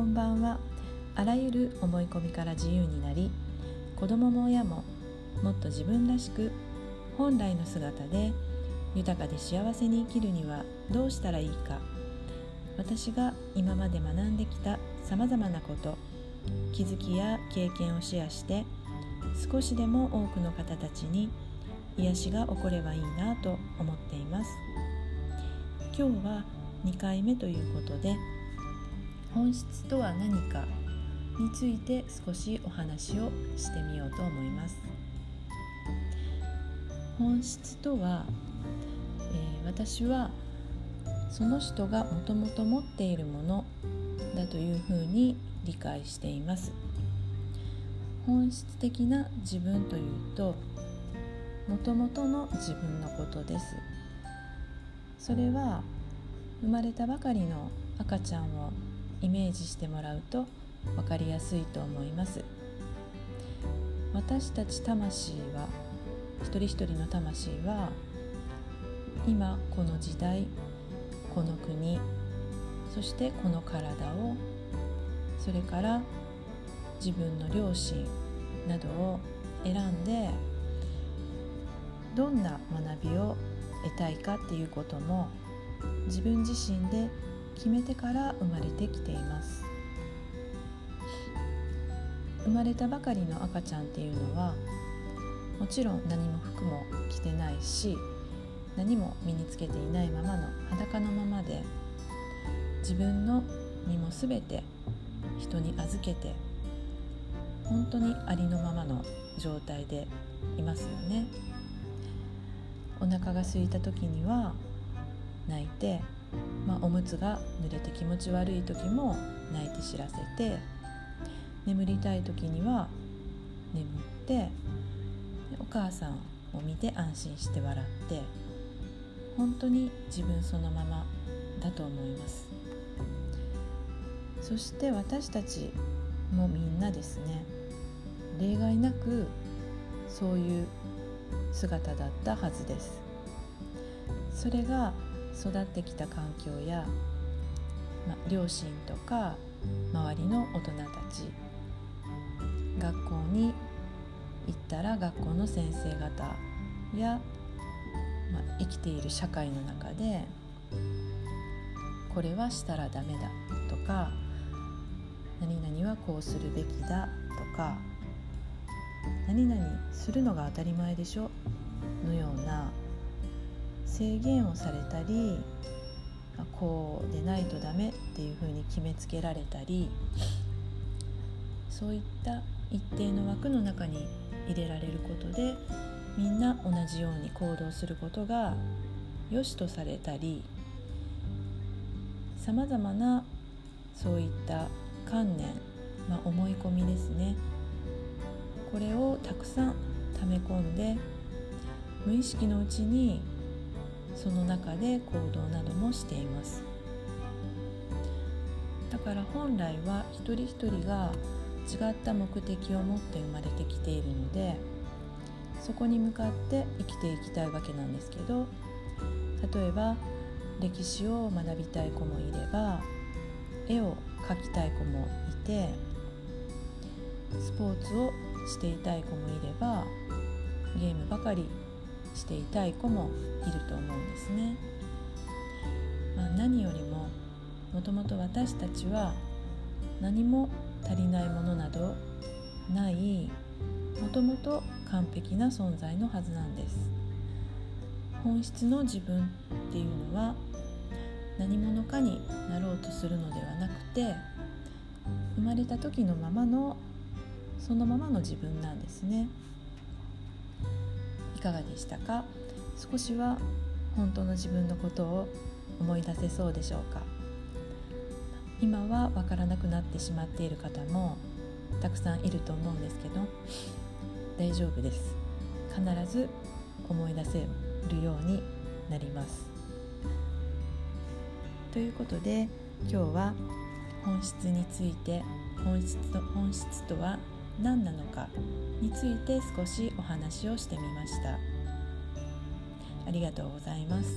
こんばんは。あらゆる思い込みから自由になり子供も親ももっと自分らしく本来の姿で豊かで幸せに生きるにはどうしたらいいか。私が今まで学んできたさまざまなこと気づきや経験をシェアして少しでも多くの方たちに癒しが起こればいいなと思っています。今日は2回目ということで本質とは何かについて少しお話をしてみようと思います。本質とは、えー、私はその人がもともと持っているものだというふうに理解しています。本質的な自分というともともとの自分のことです。それは生まれたばかりの赤ちゃんをイメージしてもらうと分かりやすいと思います。私たち魂は一人一人の魂は今この時代この国そしてこの体をそれから自分の両親などを選んでどんな学びを得たいかっていうことも自分自身で決めてから生まれてきています。生まれたばかりの赤ちゃんっていうのはもちろん何も服も着てないし何も身につけていないままの裸のままで自分の身も全て人に預けて本当にありのままの状態でいますよね。お腹が空いた時には泣いて、まあ、おむつが濡れて気持ち悪い時も泣いて知らせて眠りたい時には眠ってお母さんを見て安心して笑って本当に自分そのままだと思います。そして私たちもみんなですね例外なくそういう姿だったはずです。それが育ってきた環境や、ま、両親とか周りの大人たち学校に行ったら学校の先生方やま、生きている社会の中でこれはしたらダメだとか何々はこうするべきだとか何々するのが当たり前でしょのような制限をされたりこうでないとダメっていうふうに決めつけられたりそういった一定の枠の中に入れられることでみんな同じように行動することが良しとされたりさまざまなそういった観念、まあ、思い込みですね。これをたくさん溜め込んで無意識のうちにその中で行動などもしています。だから本来は一人一人が違った目的を持って生まれてきているのでそこに向かって生きていきたいわけなんですけど例えば歴史を学びたい子もいれば絵を描きたい子もいてスポーツをしていたい子もいればゲームばかりしていたい子もいると思うんですね。まあ、何よりももともと私たちは何も足りないものなどないもともと完璧な存在のはずなんです本質の自分っていうのは何者かになろうとするのではなくて生まれた時のままのそのままの自分なんですねいかがでしたか？少しは本当の自分のことを思い出せそうでしょうか？今は分からなくなってしまっている方もたくさんいると思うんですけど大丈夫です。必ず思い出せるようになります。ということで今日は本質について本質と本質とは何なのかについて少しお話をしてみました。ありがとうございます。